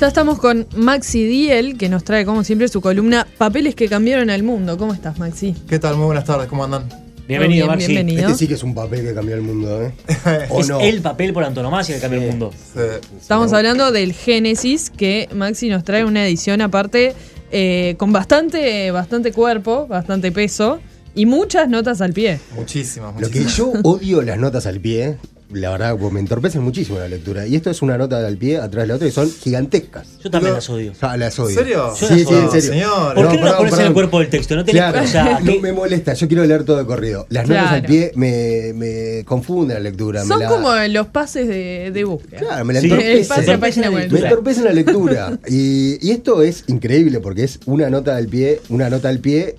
Ya estamos con Maxi Diel, que nos trae, como siempre, su columna Papeles que cambiaron el mundo. ¿Cómo estás, Maxi? ¿Qué tal? Muy buenas tardes, ¿cómo andan? Bienvenido, bien, Maxi. bienvenido. Este sí que es un papel que cambió el mundo, ¿eh? ¿O Es no? el papel por antonomasia que cambia el mundo. Sí. Estamos hablando del Génesis, que Maxi nos trae una edición aparte eh, con bastante, bastante cuerpo, bastante peso y muchas notas al pie. Muchísimas, Lo que muchísimas. yo odio las notas al pie, la verdad, pues, me entorpecen muchísimo la lectura. Y esto es una nota al pie atrás de la otra y son gigantescas. Yo también las odio. Sea, las odio. ¿En serio? Sí, Yo las sí, en serio. Señor. ¿Por qué no las perdón, pones en el cuerpo del texto? No tenés Claro, sea, no me molesta, yo quiero leer todo de corrido. Las notas al pie me, me confunden la lectura. me Son la- como los pases de, de búsqueda. Claro, me la Sí. entorpecen. Página. Me entorpece la lectura. Y, y esto es increíble porque es una nota al pie, una nota al pie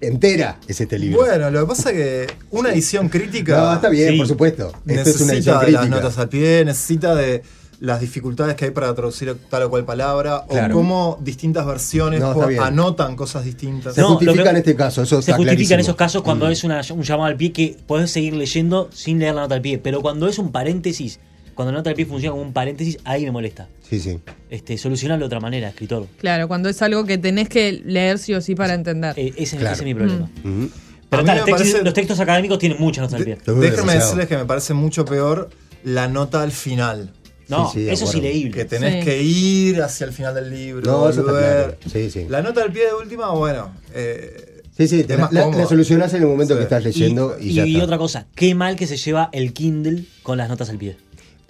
entera es este libro. Bueno, lo que pasa es que una edición crítica no, está bien, Sí. por supuesto. Esto es una edición necesita de crítica. las notas al pie, necesita de las dificultades que hay para traducir tal o cual palabra, Claro. o cómo distintas versiones No, bien. anotan cosas distintas. Se No, justifica que- en este caso, eso Se está justifica en esos casos cuando Mm. es una- un llamado al pie que podés seguir leyendo sin leer la nota al pie. Pero cuando es un paréntesis, cuando la nota al pie funciona como un paréntesis, ahí me molesta. Sí, sí. Este, solucionarlo de otra manera, escritor. Claro, cuando es algo que tenés que leer sí o sí para entender. Eh, ese, Claro. ese es mi problema. Ujú. Pero me los, textos, parece- los textos académicos tienen muchas notas al pie. Déjenme demasiado. decirles que me parece mucho peor la nota al final. No, Sí, sí, de eso es ileíble. Que tenés Sí. que ir hacia el final del libro. No, volver. claro. Sí, sí. La nota al pie de última, bueno. eh, Sí, sí, te la, la- solucionás en el momento Sí. que estás leyendo y, y, ya y está. otra cosa, qué mal que se lleva el Kindle con las notas al pie.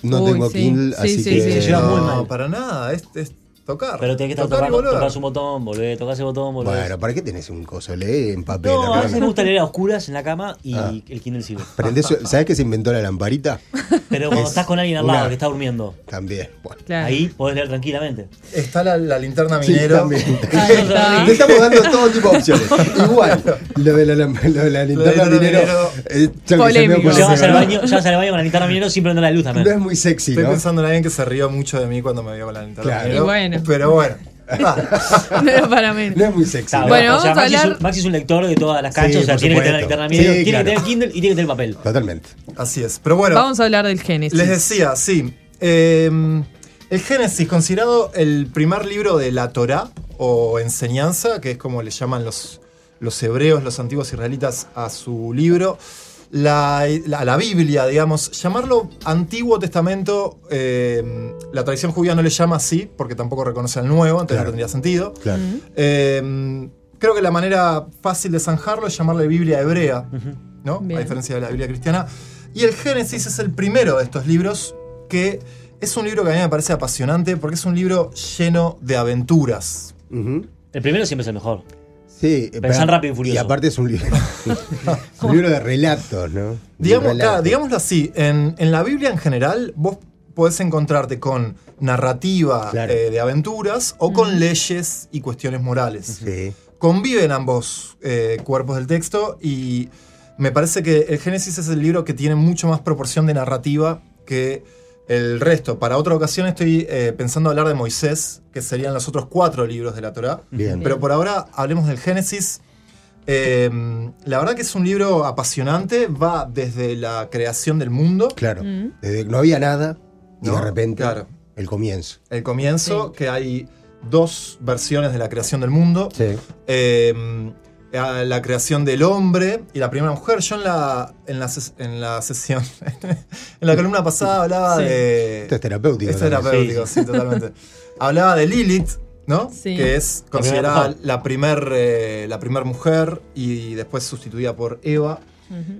No Uy, tengo sí. Kindle, Sí, así sí, que... no, para nada. Es, es tocar. Pero tenés que estar tocar tocando, tocas un botón, volver, tocas el botón, volver. Bueno, ¿para qué tenés un coso? Lee en papel. no, a veces me gusta leer a oscuras en la cama y Ah. el Kindle sirve. Prendés- ¿Sabés que se inventó la lamparita? Pero cuando Es estás con alguien al una- lado que está durmiendo, También. Bueno. Claro. ahí podés leer tranquilamente. Está la, la linterna Sí, minero. también. Ahí está. Te estamos dando todo tipo de opciones. Igual, lo de la, lam- lo de la linterna linterna minero. minero. eh, ya Polémico. ocurre, Llevas al ¿no? baño, llevas al baño con la linterna minero sin prender la luz No también. es muy sexy, Estoy ¿no? pensando en alguien que se rió mucho de mí cuando me vio con la linterna Claro. minero. Y bueno. Pero bueno. No era para menos. No es muy sexy. ¿no? Bueno, o sea, Maxi, es hablar- un, Maxi es un lector de todas las canchas, Sí, o sea, tiene que tener la Sí, tiene claro. que tener el Kindle y tiene que tener el papel. Totalmente. así es. Pero bueno, Vamos a hablar del Génesis. les decía, sí. eh, el Génesis, considerado el primer libro de la Torá o enseñanza, que es como le llaman los, los hebreos, los antiguos israelitas a su libro. La, la- la Biblia, digamos, llamarlo Antiguo Testamento, eh, la tradición judía no le llama así, porque tampoco reconoce el Nuevo, entonces Claro. no tendría sentido. Claro. Eh, creo que la manera fácil de zanjarlo es llamarle Biblia hebrea, ¿no? Bien. A diferencia de la Biblia cristiana. Y el Génesis es el primero de estos libros que es un libro que a mí me parece apasionante porque es un libro lleno de aventuras. El primero siempre es el mejor. Sí, Pensá en Rápido y Furioso. Y aparte es un libro, un libro de relatos, ¿no? Digamos, relatos. digámoslo así, en, en la Biblia en general vos podés encontrarte con narrativa Claro. eh, de aventuras o con leyes y cuestiones morales. Sí. conviven ambos eh, cuerpos del texto y me parece que el Génesis es el libro que tiene mucho más proporción de narrativa que el resto. Para otra ocasión estoy eh, pensando hablar de Moisés, que serían los otros cuatro libros de la Torá. Bien. Pero por ahora hablemos del Génesis. Eh, la verdad que es un libro apasionante, va desde la creación del mundo, Claro. Mm. Desde que no había nada y No, de repente claro. el comienzo. el comienzo, que hay dos versiones de la creación del mundo. Sí. eh, a la creación del hombre y la primera mujer. Yo en la, en la, ses- en la sesión, en la columna pasada hablaba Sí. de... Esto es terapéutico. Es terapéutico, sí, totalmente. hablaba de Lilith, ¿no? Sí. Que es La considerada primera la primer, eh, la primer mujer y después sustituida por Eva.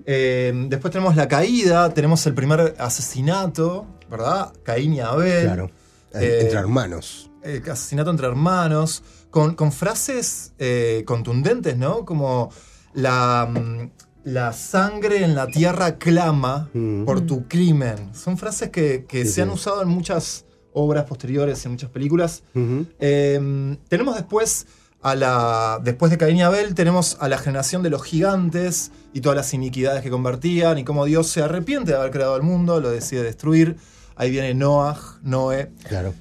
Eh, después tenemos la caída, tenemos el primer asesinato, ¿verdad? Caín y Abel. Claro. Eh, Entre hermanos. eh, asesinato entre hermanos, con, con frases eh, contundentes, ¿no? Como la, mm, la sangre en la tierra clama Mm. por tu crimen. Son frases que, que Sí, se sí. han usado en muchas obras posteriores, en muchas películas. Eh, tenemos después a la. Después de Caín y Abel, tenemos a la generación de los gigantes y todas las iniquidades que convertían y cómo Dios se arrepiente de haber creado el mundo, lo decide destruir. Ahí viene Noah, Noé. Claro.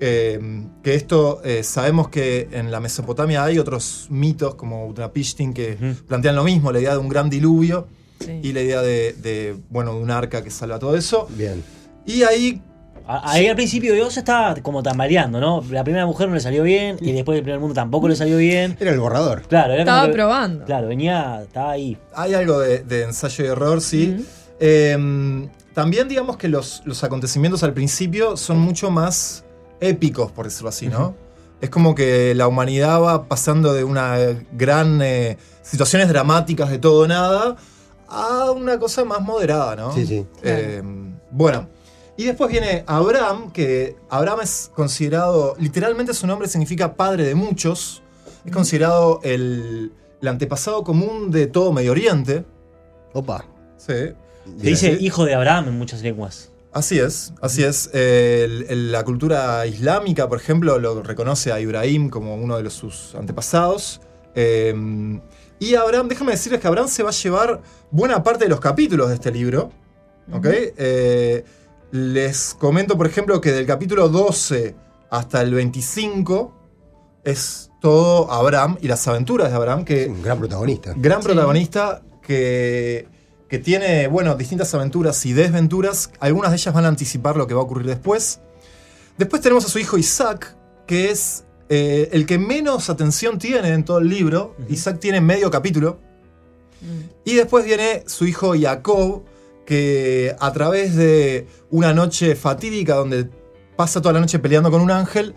Eh, que esto eh, sabemos que en la Mesopotamia hay otros mitos como Utnapishtim que plantean lo mismo, la idea de un gran diluvio Sí. y la idea de, de, bueno, de un arca que salva todo eso. Bien. Y ahí A- Ahí al principio Dios estaba como tambaleando, ¿no? La primera mujer no le salió bien y después el primer mundo tampoco le salió bien. Era el borrador. Claro, era Estaba que- probando. Claro, venía, estaba ahí. Hay algo de, de ensayo y error, sí. Eh, también digamos que los, los acontecimientos al principio son mucho más épicos, por decirlo así, ¿no? Es como que la humanidad va pasando de una gran... eh, situaciones dramáticas de todo o nada a una cosa más moderada, ¿no? Sí, sí. Eh, bueno, y después viene Abraham, que Abraham es considerado, literalmente su nombre significa padre de muchos, es considerado el, el antepasado común de todo Medio Oriente. Opa. Sí. Se dice hijo de Abraham en muchas lenguas. Así es, así es. Eh, el- el- la cultura islámica, por ejemplo, lo reconoce a Ibrahim como uno de los, sus antepasados. Eh, y Abraham, déjame decirles que Abraham se va a llevar buena parte de los capítulos de este libro. ¿ok? Eh, les comento, por ejemplo, que del capítulo 12 hasta el 25 es todo Abraham y las aventuras de Abraham, que Es un gran protagonista. gran Sí. protagonista que, que tiene, bueno, distintas aventuras y desventuras. Algunas de ellas van a anticipar lo que va a ocurrir después. Después tenemos a su hijo Isaac, que es eh, el que menos atención tiene en todo el libro. Isaac tiene medio capítulo. Y después viene su hijo Jacob, que a través de una noche fatídica donde pasa toda la noche peleando con un ángel,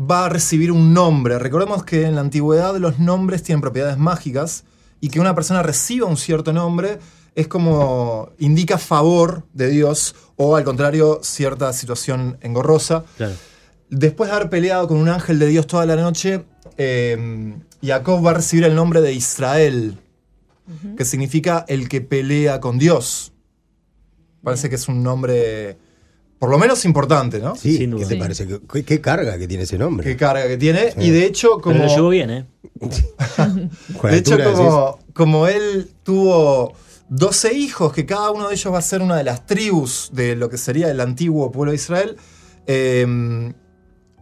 va a recibir un nombre. Recordemos que en la antigüedad los nombres tienen propiedades mágicas y que una persona reciba un cierto nombre es como indica favor de Dios o al contrario cierta situación engorrosa. Claro. Después de haber peleado con un ángel de Dios toda la noche, eh, Jacob va a recibir el nombre de Israel, que significa el que pelea con Dios. Parece que es un nombre, por lo menos importante, ¿no? Sí, Sin duda. ¿qué te Sí. parece? ¿Qué, carga que tiene ese nombre? Qué carga que tiene. Y de hecho, como. Pero lo llevó bien, ¿eh? De hecho, como él tuvo 12 hijos, que cada uno de ellos va a ser una de las tribus de lo que sería el antiguo pueblo de Israel, eh,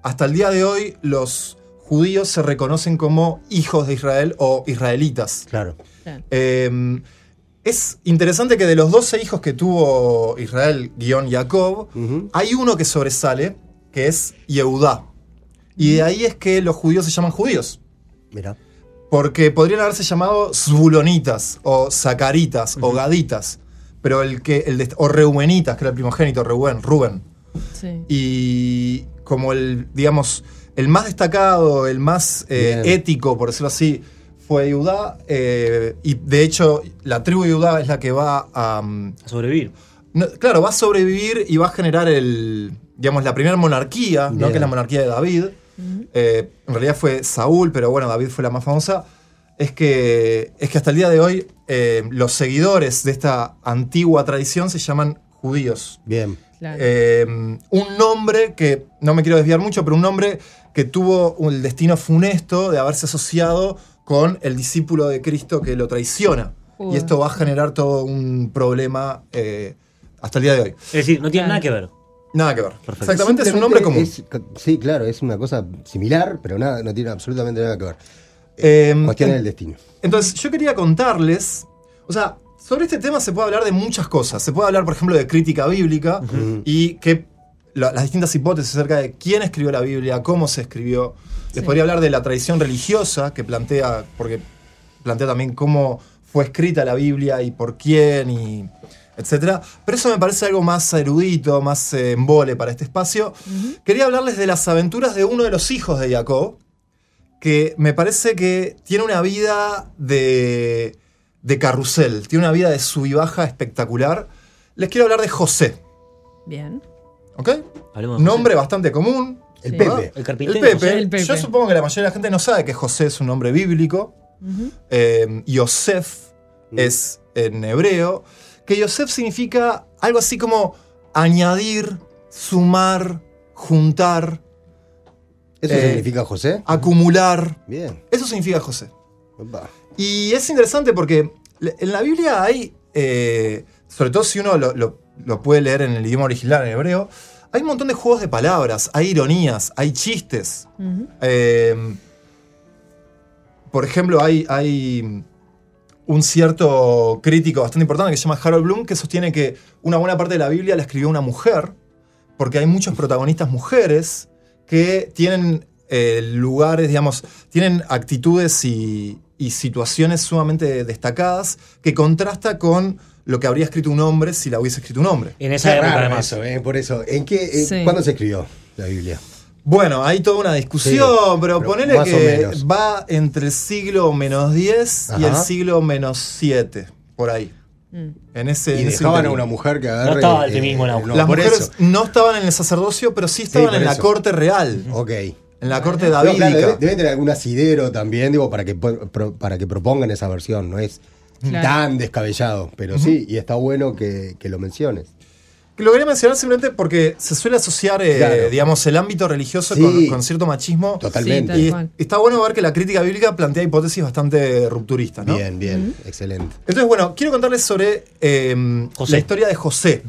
hasta el día de hoy los judíos se reconocen como hijos de Israel o israelitas. Claro. Eh, es interesante que de los 12 hijos que tuvo Israel, guion Jacob, hay uno que sobresale, que es Yehudá. Y de ahí es que los judíos se llaman judíos. Mira. Porque podrían haberse llamado Zvulonitas, o Zacaritas, o Gaditas. Pero el que. El de- o Reubenitas, que era el primogénito, Reuben, Rubén. Sí. Y como el, digamos, el más destacado, el más eh, ético, por decirlo así, fue Judá. eh, y de hecho, la tribu de Judá es la que va a. mm, A sobrevivir. no, claro, va a sobrevivir y va a generar el, digamos, la primera monarquía, ¿no? Que es la monarquía de David. Eh, en realidad fue Saúl, pero bueno, David fue la más famosa. Es que, es que hasta el día de hoy eh, los seguidores de esta antigua tradición se llaman judíos. Bien. Claro. Eh, un nombre que, no me quiero desviar mucho, pero un nombre que tuvo el destino funesto de haberse asociado con el discípulo de Cristo que lo traiciona. Uy. Y esto va a generar todo un problema eh, hasta el día de hoy. Es decir, no tiene nada que ver. Nada que ver. Perfecto. Exactamente, es un nombre común. Es- sí, claro, es una cosa similar, pero nada, no tiene absolutamente nada que ver. Eh, Cuestión en- del destino. Entonces, yo quería contarles, o sea, sobre este tema se puede hablar de muchas cosas. Se puede hablar, por ejemplo, de crítica bíblica y que la- las distintas hipótesis acerca de quién escribió la Biblia, cómo se escribió. Les podría hablar de la tradición religiosa que plantea, porque plantea también cómo fue escrita la Biblia y por quién y etcétera. Pero eso me parece algo más erudito, más eh, embole para este espacio. Quería hablarles de las aventuras de uno de los hijos de Jacob, que me parece que tiene una vida de, de carrusel, tiene una vida de sub y baja espectacular. Les quiero hablar de José, Bien. ¿ok? Hablemos Nombre bastante común. El Sí. Pepe. El. Pepe. José. El Pepe. Yo supongo que la mayoría de la gente no sabe que José es un nombre bíblico. Eh, Yosef Mm. es en hebreo. Que Yosef significa algo así como añadir, sumar, juntar, ¿Eso Eh, significa José? acumular. Bien. Eso significa José. Opa. Y es interesante porque en la Biblia hay, eh, sobre todo si uno lo, lo- lo puede leer en el idioma original, en hebreo, hay un montón de juegos de palabras, hay ironías, hay chistes. Eh, por ejemplo, hay, hay un cierto crítico bastante importante que se llama Harold Bloom que sostiene que una buena parte de la Biblia la escribió una mujer porque hay muchos protagonistas mujeres que tienen eh, lugares, digamos, tienen actitudes y, y situaciones sumamente destacadas que contrasta con lo que habría escrito un hombre si la hubiese escrito un hombre. En esa Qué época, además. eso, ¿eh? Por eso. ¿En qué, Sí. ¿Cuándo se escribió la Biblia? Bueno, hay toda una discusión, Sí, pero, pero ponele que va entre el siglo menos 10 y el siglo menos 7, por ahí. Mm. En ese, Y en ese dejaban a una mujer que agarre. estaba el en auge. no, Las mujeres eso. no estaban en el sacerdocio, pero sí estaban en la corte real, Ok. en la corte No, davídica. claro, debe, debe tener algún asidero también, digo, para que, para que propongan esa versión. No es Claro. tan descabellado, pero sí, y está bueno que, que lo menciones. Que lo quería mencionar simplemente porque se suele asociar, eh, Claro. digamos, el ámbito religioso Sí. con, con cierto machismo. Totalmente. Sí, Y está bueno ver que la crítica bíblica plantea hipótesis bastante rupturistas, ¿no? Bien, bien, excelente. Entonces, bueno, quiero contarles sobre eh, José. la historia de José,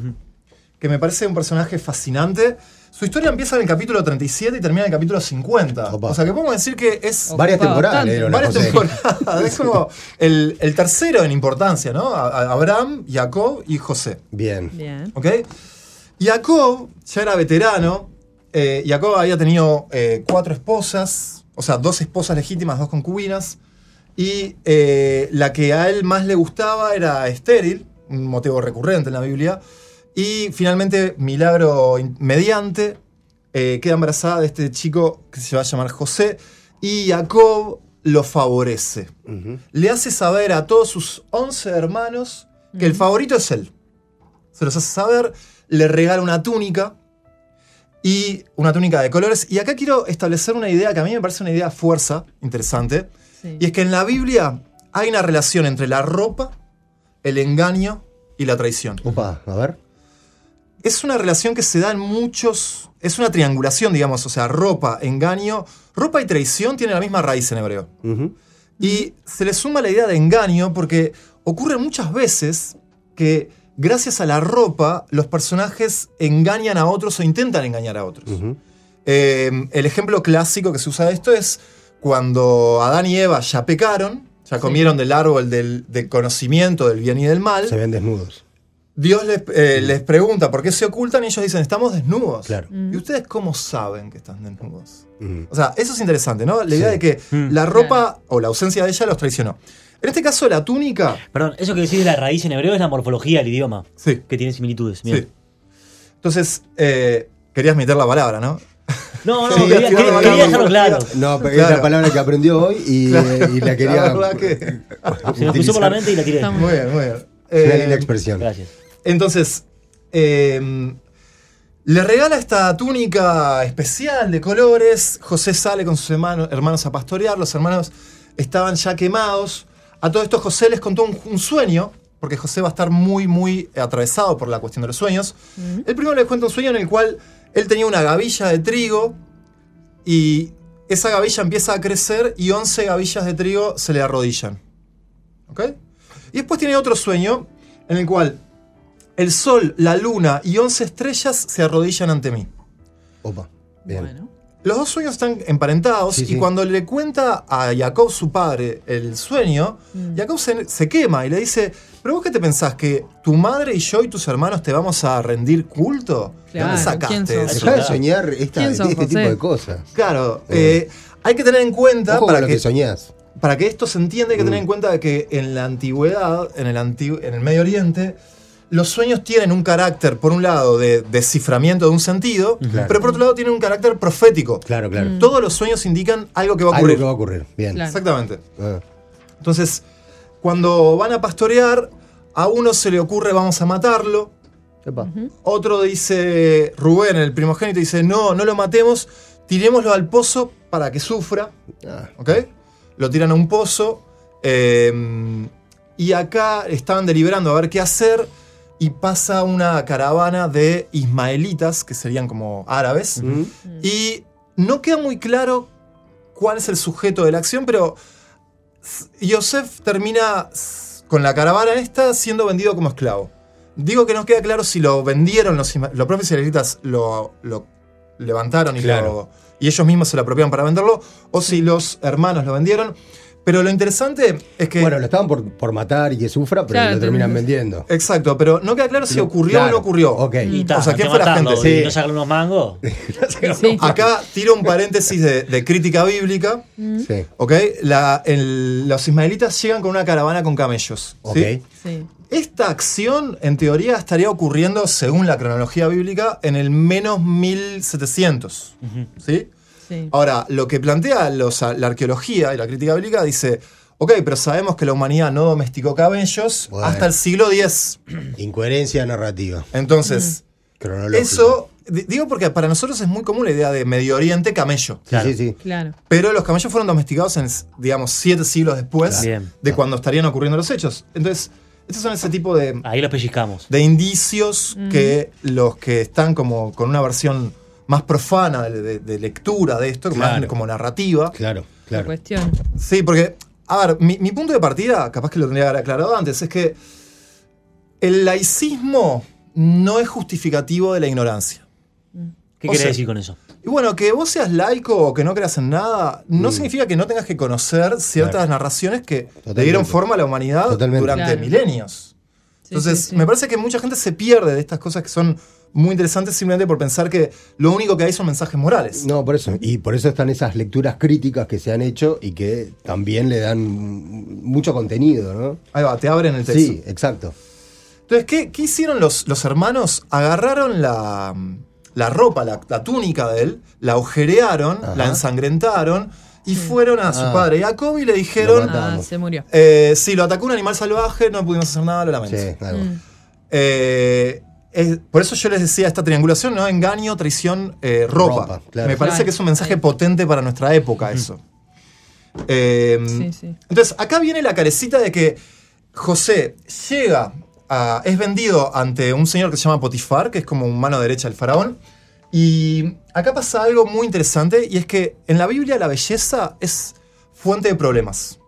que me parece un personaje fascinante. Su historia empieza en el capítulo 37 y termina en el capítulo 50. Opa. O sea que podemos decir que es Opa, Varias temporadas varias José. temporadas. Es como el, el tercero en importancia, ¿no? A- a- Abraham, Jacob y José. Bien. Bien. ¿Ok? Jacob ya era veterano. eh, Jacob había tenido eh, cuatro esposas, o sea, dos esposas legítimas, dos concubinas. Y eh, la que a él más le gustaba era estéril, un motivo recurrente en la Biblia. Y finalmente, milagro mediante, eh, queda embarazada de este chico que se va a llamar José. Y Jacob lo favorece. Le hace saber a todos sus 11 hermanos que el favorito es él. Se los hace saber, le regala una túnica y una túnica de colores. Y acá quiero establecer una idea que a mí me parece una idea fuerza, interesante. Sí. Y es que en la Biblia hay una relación entre la ropa, el engaño y la traición. Opa, a ver. Es una relación que se da en muchos. Es una triangulación, digamos. O sea, ropa, engaño. Ropa y traición tienen la misma raíz en hebreo. Y se le suma la idea de engaño porque ocurre muchas veces que gracias a la ropa los personajes engañan a otros o intentan engañar a otros. Eh, el ejemplo clásico que se usa de esto es cuando Adán y Eva ya pecaron, ya Sí. comieron del árbol del, del conocimiento del bien y del mal. Se ven desnudos. Dios les, eh, les pregunta por qué se ocultan y ellos dicen, estamos desnudos. Claro. ¿Y ustedes cómo saben que están desnudos? Ujú. O sea, eso es interesante, ¿no? La idea Sí. de que Mm. la ropa o la ausencia de ella los traicionó. En este caso, la túnica. Perdón, eso que decís de la raíz en hebreo es la morfología del idioma, Sí. que tiene similitudes. sí. Bien. Entonces, eh, querías meter la palabra, ¿no? No, no, Sí, quería, dejarlo claro. No, pero es Claro. la palabra que aprendió hoy y, y la quería. La verdad que- Se me cruzó por la mente y la tiré. Muy bien, muy bien. Es una Eh, linda expresión. Gracias. Entonces, eh, le regala esta túnica especial de colores. José sale con sus hermanos, hermanos a pastorear. Los hermanos estaban ya quemados. A todo esto José les contó un, un sueño, porque José va a estar muy, muy atravesado por la cuestión de los sueños. El primero les cuenta un sueño en el cual él tenía una gavilla de trigo y esa gavilla empieza a crecer y 11 gavillas de trigo se le arrodillan. ¿Ok? Y después tiene otro sueño en el cual el sol, la luna y 11 estrellas se arrodillan ante mí. Opa. Bien. Bueno. Los dos sueños están emparentados Sí, y sí. cuando le cuenta a Jacob, su padre, el sueño, Mm. Jacob se, se quema y le dice, ¿pero vos qué te pensás? ¿Que tu madre y yo y tus hermanos te vamos a rendir culto? ¿De Claro, dónde sacaste eso? Dejá de soñar esta- ¿Quién sos, este tipo de cosas. Claro, Eh. eh, hay que tener en cuenta Ojo con para lo que, que soñás. para que esto se entienda hay que tener Mm. en cuenta de que en la antigüedad, en el, antigu- en el Medio Oriente, los sueños tienen un carácter, por un lado, de desciframiento de un sentido, Claro. pero por otro lado tienen un carácter profético. Claro, claro. Todos los sueños indican algo que va a Algo ocurrir. que va a ocurrir. Bien. Claro. Exactamente. Ah. Entonces, cuando van a pastorear, a uno se le ocurre vamos a matarlo. Epa. Otro dice, Rubén, el primogénito, dice, no, no lo matemos, tirémoslo al pozo para que sufra. Ah. ¿Ok? Lo tiran a un pozo. eh, y acá estaban deliberando a ver qué hacer. Y pasa una caravana de ismaelitas, que serían como árabes. Mm. Y no queda muy claro cuál es el sujeto de la acción, pero Yosef termina con la caravana esta siendo vendido como esclavo. Digo que no queda claro si lo vendieron los, isma- los propios israelitas, lo, lo levantaron y, Claro. lo- y ellos mismos se lo apropiaron para venderlo, o si los hermanos lo vendieron. Pero lo interesante es que. Bueno, lo estaban por, por matar y que sufra, pero Claro, lo terminan te- vendiendo. Exacto, pero no queda claro si ocurrió o no ocurrió. ok. Y ta, o sea, hay ¿quién que fue la gente? Sí. no sacarle unos mangos. Sí. Acá tiro un paréntesis de, de crítica bíblica. Sí. ¿Ok? La- el- los ismaelitas llegan con una caravana con camellos. Ok. ¿sí? Sí. Esta acción, en teoría, estaría ocurriendo, según la cronología bíblica, en el menos 1700. ¿Sí? Sí. Ahora, lo que plantea los- la arqueología y la crítica bíblica dice: Ok, pero sabemos que la humanidad no domesticó camellos Bueno. hasta el siglo X. Incoherencia narrativa. Entonces, Cronológica. eso. di- Digo porque para nosotros es muy común la idea de Medio Oriente camello. Sí, Claro. sí, sí. Claro. Pero los camellos fueron domesticados en, digamos, siete siglos después de cuando estarían ocurriendo los hechos. Entonces, estos son ese tipo de, Ahí los pellizcamos. de indicios que los que están como con una versión más profana de, de- de lectura de esto, más como narrativa. Claro, La claro. cuestión. Sí, porque, a ver, mi, mi punto de partida, capaz que lo tendría que haber aclarado antes, es que el laicismo no es justificativo de la ignorancia. ¿Qué O querés sea- decir con eso? Y bueno, que vos seas laico o que no creas en nada, no significa que no tengas que conocer ciertas Claro. narraciones que le Totalmente. dieron forma a la humanidad Totalmente. durante Claro. milenios. Sí, Entonces, sí, sí. me parece que mucha gente se pierde de estas cosas que son muy interesantes simplemente por pensar que lo único que hay son mensajes morales. No, por eso. Y por eso están esas lecturas críticas que se han hecho y que también le dan mucho contenido, ¿no? Ahí va, te abren el texto. Sí, exacto. Entonces, ¿qué, qué hicieron los, los hermanos? Agarraron la, la ropa, la, la túnica de él, la agujerearon, Ajá. la ensangrentaron y fueron a su Ah. padre Jacob y le dijeron, Lo mataron. Ah, se murió. eh, sí, lo atacó un animal salvaje, no pudimos hacer nada, lo lamento. Sí, algo. Mm. Eh, es- por eso yo les decía esta triangulación, ¿no? Engaño, traición, eh, ropa. Ropa, claro. Me parece Claro, que es un mensaje sí. potente para nuestra época eso. Eh, Sí, sí. Entonces, acá viene la carecita de que José llega a, es vendido ante un señor que se llama Potifar, que es como un mano derecha del faraón. Y acá pasa algo muy interesante, y es que en la Biblia la belleza es fuente de problemas.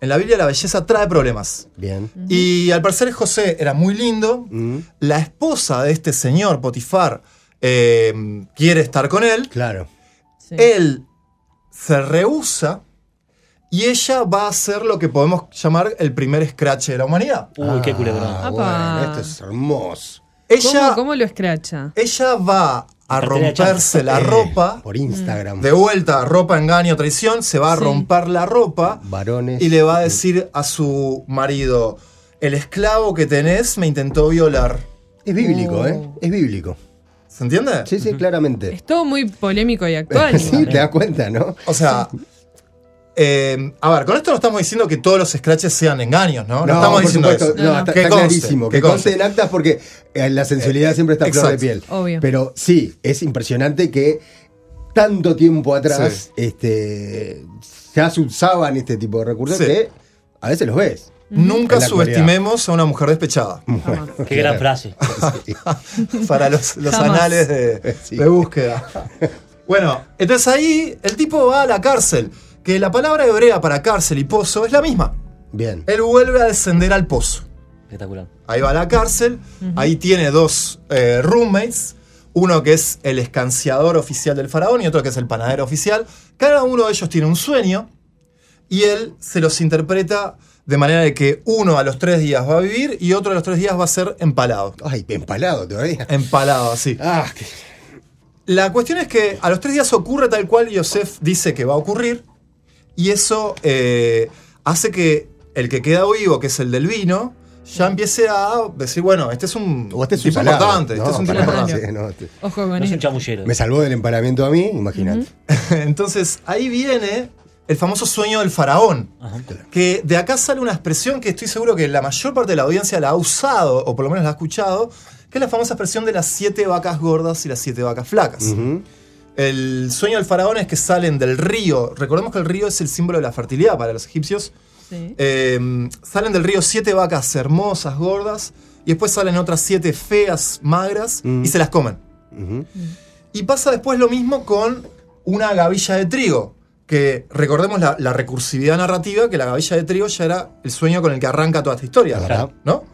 En la Biblia la belleza trae problemas. Bien. Y al parecer José era muy lindo. Mm, La esposa de este señor, Potifar, eh, quiere estar con él. claro. Sí. Él se rehúsa y ella va a hacer lo que podemos llamar el primer scratch de la humanidad. Uy, qué culebrón. Ah, bueno, esto es hermoso. Ella, ¿Cómo, cómo lo escracha? ella va a romperse la Eh, ropa. Por Instagram. De vuelta, ropa, engaño, traición. Se va a Sí. romper la ropa Varones. y le va a decir a su marido: El esclavo que tenés me intentó violar. Es bíblico, Oh. ¿eh? Es bíblico. ¿Se entiende? Sí, sí, claramente. Es todo muy polémico y actual. sí, te das cuenta, ¿no? O sea. Eh, a ver, con esto no estamos diciendo que todos los scratches sean engaños, ¿no? No, estamos por diciendo supuesto, eso. No, No, no. está, Que está conste, clarísimo. que Que conste conste. en actas porque eh, la sensibilidad siempre está a flor de piel. Obvio. Pero sí, es impresionante que tanto tiempo atrás Sí. este, ya se usaban este tipo de recursos Sí. que a veces los ves. Nunca subestimemos a una mujer despechada. Qué gran frase. para los, los anales de, Sí. de búsqueda. Bueno, entonces ahí el tipo va a la cárcel, que la palabra hebrea para cárcel y pozo es la misma. Bien. Él vuelve a descender al pozo. Espectacular. Ahí va a la cárcel, ahí tiene dos eh, roommates, uno que es el escanciador oficial del faraón y otro que es el panadero oficial. Cada uno de ellos tiene un sueño y él se los interpreta de manera de que uno a los tres días va a vivir y otro a los tres días va a ser empalado. Ay, empalado todavía. Empalado, así. Ah, qué- La cuestión es que a los tres días ocurre tal cual Yosef dice que va a ocurrir, y eso eh, hace que el que queda vivo, que es el del vino, ya empiece a decir, bueno, este es un, o este es un tipo importante, este es un tipo importante. sí, no, este- Ojo con No es un chamullero. Me salvó del empalamiento a mí, imagínate. Entonces ahí viene el famoso sueño del faraón, Ajá. que de acá sale una expresión que estoy seguro que la mayor parte de la audiencia la ha usado, o por lo menos la ha escuchado, que es la famosa expresión de las siete vacas gordas y las siete vacas flacas. El sueño del faraón es que salen del río. Recordemos que el río es el símbolo de la fertilidad para los egipcios. Sí. Eh, salen del río siete vacas hermosas, gordas, y después salen otras siete feas, magras, Mm. y se las comen. Y pasa después lo mismo con una gavilla de trigo. Que recordemos la, la recursividad narrativa, que la gavilla de trigo ya era el sueño con el que arranca toda esta historia. Claro. ¿No?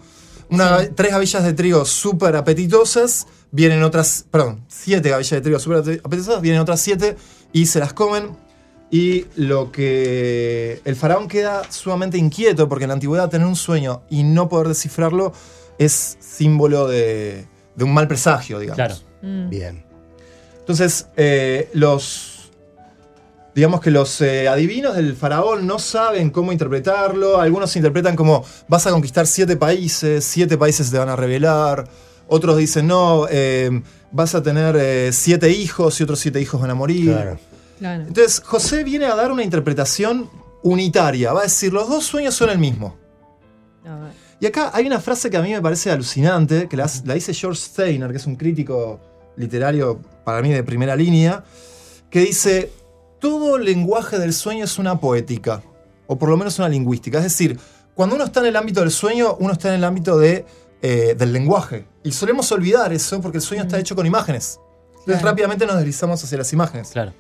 Una, Tres gavillas de trigo súper apetitosas, vienen otras, perdón, siete gavillas de trigo súper apetitosas, vienen otras siete y se las comen. Y lo que el faraón queda sumamente inquieto porque en la antigüedad tener un sueño y no poder descifrarlo es símbolo de, de un mal presagio, digamos. Claro. Mm. Bien. Entonces, eh, los. Digamos que los eh, adivinos del faraón no saben cómo interpretarlo. Algunos interpretan como vas a conquistar siete países, siete países te van a revelar. Otros dicen, no, eh, vas a tener eh, siete hijos y otros siete hijos van a morir. Claro. Claro. Entonces, José viene a dar una interpretación unitaria. Va a decir, los dos sueños son el mismo. A ver. Y acá hay una frase que a mí me parece alucinante, que la, la dice George Steiner, que es un crítico literario para mí de primera línea, que dice, todo lenguaje del sueño es una poética, o por lo menos una lingüística. Es decir, cuando uno está en el ámbito del sueño, uno está en el ámbito de, eh, del lenguaje. Y solemos olvidar eso porque el sueño está hecho con imágenes. Entonces Claro. rápidamente nos deslizamos hacia las imágenes. Claro.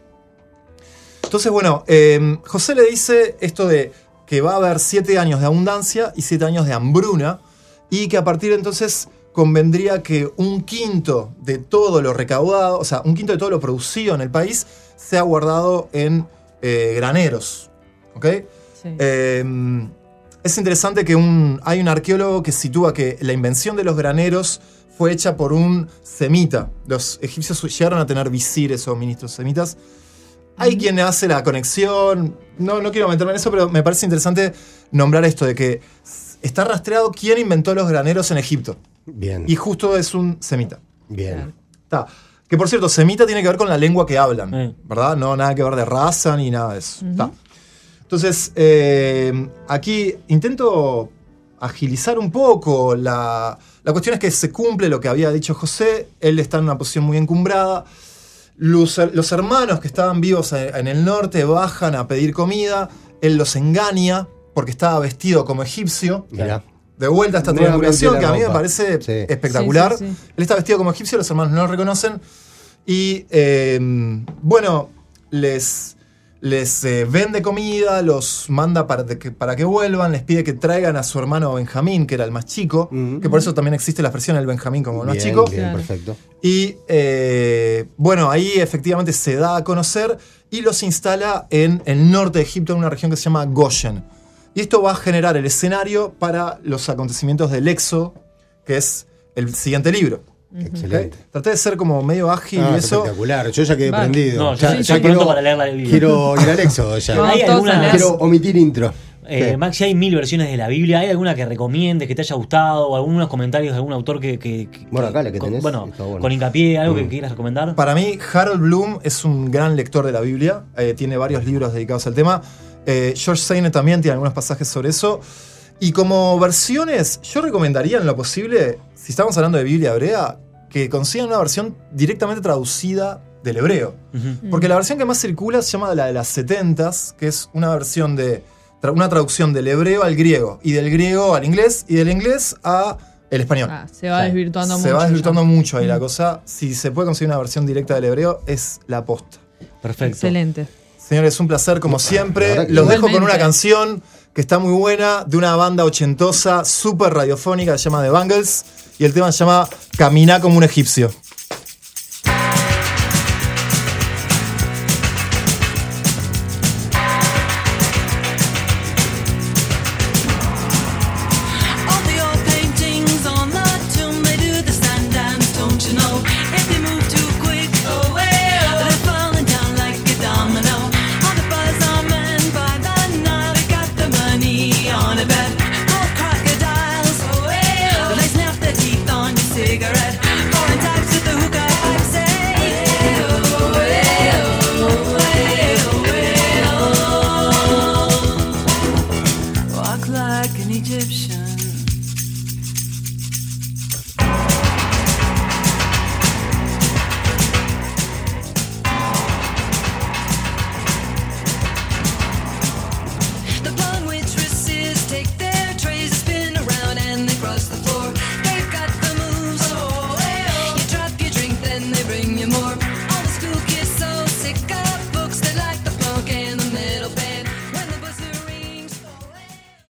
Entonces, bueno, eh, José le dice esto de que va a haber siete años de abundancia y siete años de hambruna, y que a partir de entonces convendría que un quinto de todo lo recaudado, o sea, un quinto de todo lo producido en el país, sea guardado en eh, graneros. ¿Ok? Sí. Eh, es interesante que un, hay un arqueólogo que sitúa que la invención de los graneros fue hecha por un semita. Los egipcios llegaron a tener visires o ministros semitas. Hay quien hace la conexión. No, no quiero meterme en eso, pero me parece interesante nombrar esto de que está rastreado quién inventó los graneros en Egipto. Bien. Y justo es un semita. Bien. Está. Que por cierto, semita tiene que ver con la lengua que hablan, Sí. ¿verdad? No nada que ver de raza ni nada de eso. Está. Entonces, eh, aquí intento agilizar un poco. La, la cuestión es que se cumple lo que había dicho José. Él está en una posición muy encumbrada. Los, los hermanos que estaban vivos en en el norte bajan a pedir comida. Él los engaña porque estaba vestido como egipcio. Mirá. De vuelta a esta triangulación la que a mí me parece Sí. espectacular. Sí, sí, sí. Él está vestido como egipcio, los hermanos no lo reconocen. Y eh, bueno, les, les eh, vende comida, los manda para de que, para que vuelvan, les pide que traigan a su hermano Benjamín, que era el más chico, que por eso también existe la expresión del Benjamín como el más Bien, chico. bien, Claro. perfecto. Y eh, bueno, ahí efectivamente se da a conocer y los instala en el norte de Egipto, en una región que se llama Goshen. Y esto va a generar el escenario para los acontecimientos del Éxodo, que es el siguiente libro. Excelente. ¿ok? Traté de ser como medio ágil Ah, y eso. espectacular. Yo ya quedé Vale. prendido. No, ya, yo ya estoy pronto para leer la Biblia. Quiero ir al éxodo ya. Vamos ¿Hay alguna-. Quiero omitir intro. Eh. Maxi, hay mil versiones de la Biblia. ¿Hay alguna que recomiendes, que te haya gustado? ¿O algunos comentarios de algún autor que. que- que- Bueno, acá la que con, tenés Bueno, está bueno. con hincapié, algo Mm. que quieras recomendar. Para mí, Harold Bloom es un gran lector de la Biblia. eh, tiene varios libros dedicados al tema. Eh, George Steiner también tiene algunos pasajes sobre eso. Y como versiones, yo recomendaría en lo posible, si estamos hablando de Biblia hebrea, que consigan una versión directamente traducida del hebreo. Ujú. Porque la versión que más circula se llama la de las 70s, que es una versión de. tra- una traducción del hebreo al griego, y del griego al inglés, y del inglés a el español. Ah, se va desvirtuando se mucho. va ya. desvirtuando mucho ahí la cosa. Si se puede conseguir una versión directa del hebreo, es la posta. Perfecto. Excelente. Señores, un placer como siempre. Los dejo con una canción que está muy buena, de una banda ochentosa, súper radiofónica, se llama The Bangles, y el tema se llama Caminá como un egipcio.